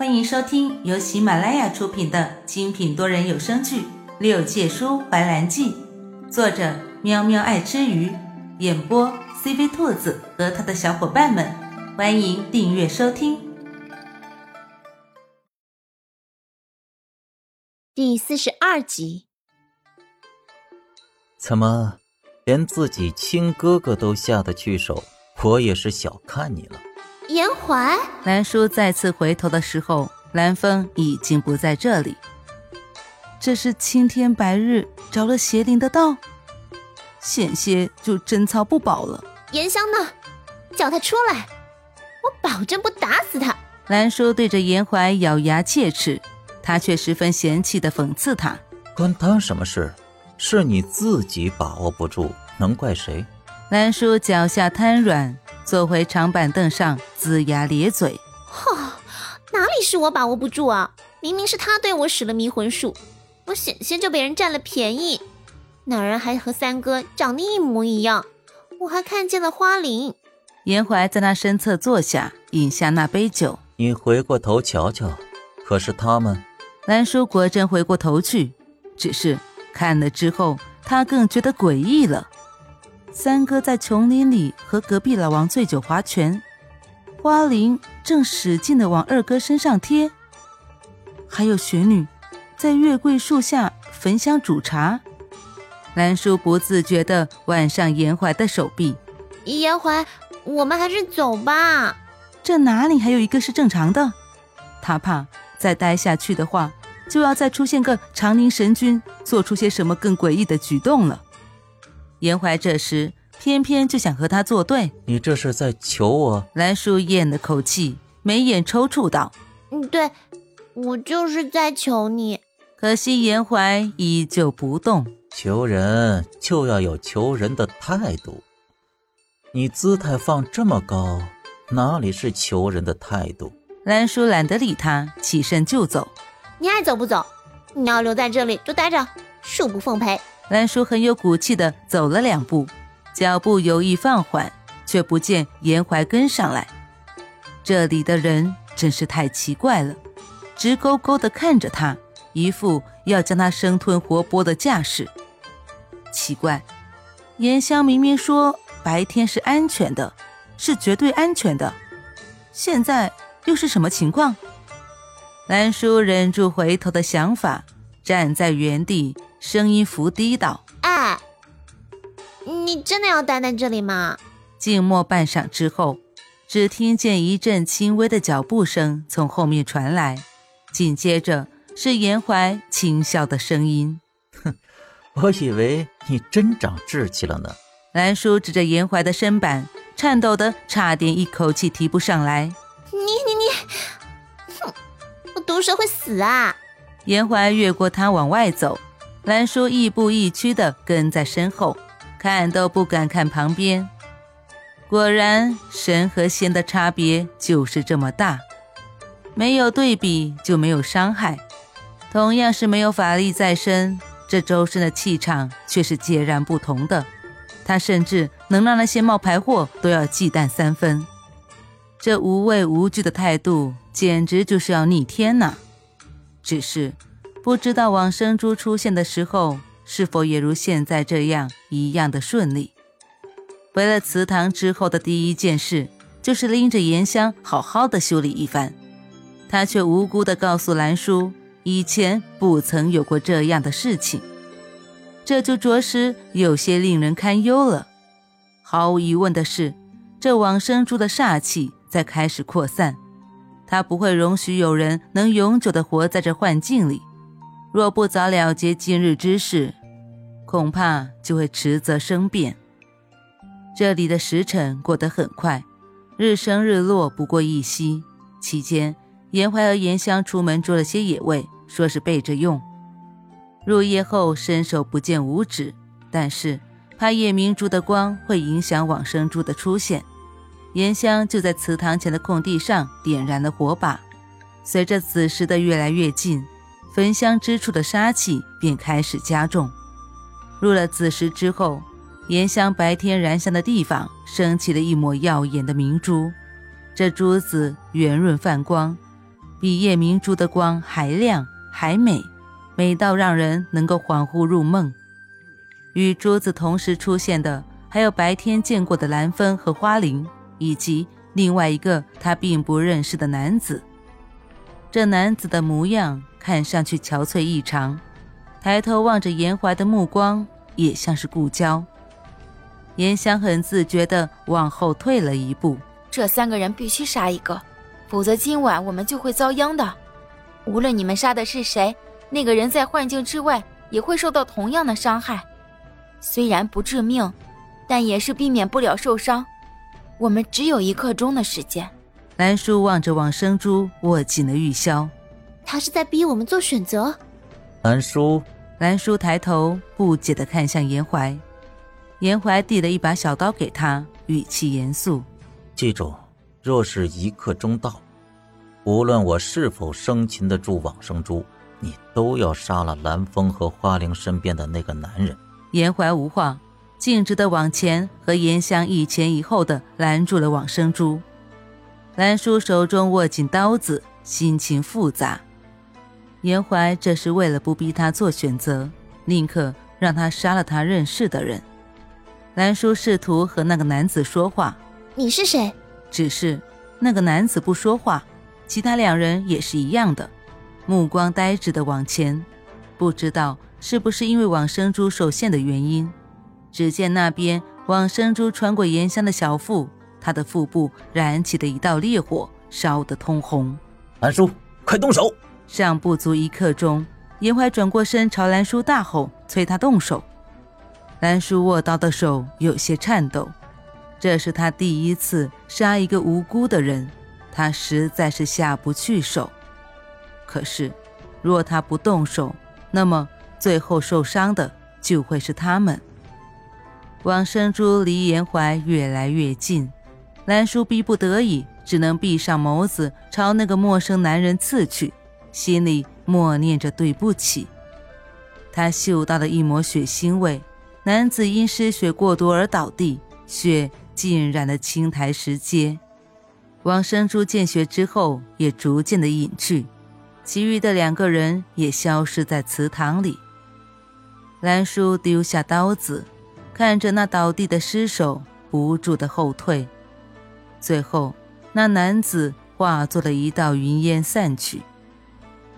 欢迎收听由喜马拉雅出品的精品多人有声剧《六界书怀兰记》，作者喵喵爱吃鱼，演播 CV 兔子和他的小伙伴们。欢迎订阅收听。第四十二集，怎么连自己亲哥哥都下得去手？我也是小看你了。严怀，兰叔再次回头的时候，兰风已经不在这里。这是青天白日着了邪灵的道，险些就贞操不保了。严香呢？叫他出来，我保证不打死他。兰叔对着严怀咬牙切齿，他却十分嫌弃的讽刺他：“关他什么事？是你自己把握不住，能怪谁？”兰叔脚下瘫软。坐回长板凳上，龇牙咧嘴。哈，哪里是我把握不住啊？明明是他对我使了迷魂术，我险些就被人占了便宜。那人还和三哥长得一模一样，我还看见了花翎。严怀在那身侧坐下，饮下那杯酒。你回过头瞧瞧，可是他们？兰叔果真回过头去，只是看了之后，他更觉得诡异了。三哥在琼林里和隔壁老王醉酒划拳，花灵正使劲的往二哥身上贴。还有雪女在月桂树下焚香煮茶。兰叔不自觉地挽上严怀的手臂。严怀，我们还是走吧。这哪里还有一个是正常的？他怕再待下去的话，就要再出现个长宁神君，做出些什么更诡异的举动了。严怀这时偏偏就想和他作对，你这是在求我？兰叔咽了口气，眉眼抽搐道：“嗯，对，我就是在求你。”可惜严怀依旧不动。求人就要有求人的态度，你姿态放这么高，哪里是求人的态度？兰叔懒得理他，起身就走。你爱走不走？你要留在这里就待着，恕不奉陪。兰叔很有骨气的走了两步，脚步有意放缓，却不见严怀跟上来。这里的人真是太奇怪了，直勾勾的看着他，一副要将他生吞活剥的架势。奇怪，严香明明说白天是安全的，是绝对安全的，现在又是什么情况？兰叔忍住回头的想法，站在原地。声音伏低道：“哎，你真的要待在这里吗？”静默半晌之后，只听见一阵轻微的脚步声从后面传来，紧接着是严怀轻笑的声音：“哼，我以为你真长志气了呢。”兰叔指着严怀的身板，颤抖的差点一口气提不上来：“你你你，哼，我毒蛇会死啊！”严怀越过他往外走。兰叔亦步亦趋地跟在身后，看都不敢看旁边。果然，神和仙的差别就是这么大，没有对比就没有伤害。同样是没有法力在身，这周身的气场却是截然不同的。他甚至能让那些冒牌货都要忌惮三分。这无畏无惧的态度，简直就是要逆天呐！只是。不知道往生珠出现的时候，是否也如现在这样一样的顺利？回了祠堂之后的第一件事，就是拎着盐香好好的修理一番。他却无辜的告诉兰叔，以前不曾有过这样的事情，这就着实有些令人堪忧了。毫无疑问的是，这往生珠的煞气在开始扩散，他不会容许有人能永久的活在这幻境里。若不早了结今日之事，恐怕就会迟则生变。这里的时辰过得很快，日升日落不过一夕。期间，严怀和严香出门捉了些野味，说是备着用。入夜后伸手不见五指，但是怕夜明珠的光会影响往生珠的出现，严香就在祠堂前的空地上点燃了火把。随着子时的越来越近。焚香之处的杀气便开始加重。入了子时之后，岩香白天燃香的地方升起了一抹耀眼的明珠。这珠子圆润泛光，比夜明珠的光还亮还美，美到让人能够恍惚入梦。与珠子同时出现的，还有白天见过的蓝风和花灵，以及另外一个他并不认识的男子。这男子的模样看上去憔悴异常，抬头望着严怀的目光也像是故交。严香很自觉地往后退了一步。这三个人必须杀一个，否则今晚我们就会遭殃的。无论你们杀的是谁，那个人在幻境之外也会受到同样的伤害。虽然不致命，但也是避免不了受伤。我们只有一刻钟的时间。兰叔望着往生珠，握紧了玉箫。他是在逼我们做选择。兰叔，兰叔抬头不解地看向严怀，严怀递了一把小刀给他，语气严肃：“记住，若是一刻钟到，无论我是否生擒得住往生珠，你都要杀了蓝风和花灵身边的那个男人。”严怀无话，径直的往前，和严香一前一后的拦住了往生珠。兰叔手中握紧刀子，心情复杂。严怀这是为了不逼他做选择，宁可让他杀了他认识的人。兰叔试图和那个男子说话：“你是谁？”只是那个男子不说话，其他两人也是一样的，目光呆滞的往前，不知道。是不是因为往生珠受限的原因？只见那边往生珠穿过岩香的小腹，他的腹部燃起的一道烈火，烧得通红。兰叔，快动手！尚不足一刻钟，严怀转过身朝兰叔大吼，催他动手。兰叔握刀的手有些颤抖，这是他第一次杀一个无辜的人，他实在是下不去手。可是，若他不动手，那么……最后受伤的就会是他们。往生珠离严怀越来越近，兰叔逼不得已，只能闭上眸子，朝那个陌生男人刺去，心里默念着对不起。他嗅到了一抹血腥味，男子因失血过多而倒地，血浸染了青苔石阶。王生珠见血之后，也逐渐的隐去，其余的两个人也消失在祠堂里。兰叔丢下刀子，看着那倒地的尸首，不住的后退。最后，那男子化作了一道云烟散去。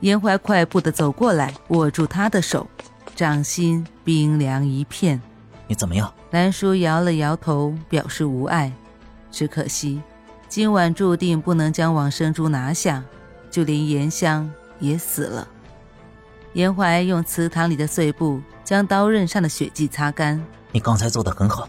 严怀快步的走过来，握住他的手，掌心冰凉一片。你怎么样？兰叔摇了摇头，表示无碍。只可惜，今晚注定不能将往生珠拿下，就连严香也死了。严怀用祠堂里的碎布。将刀刃上的血迹擦干。你刚才做的很好。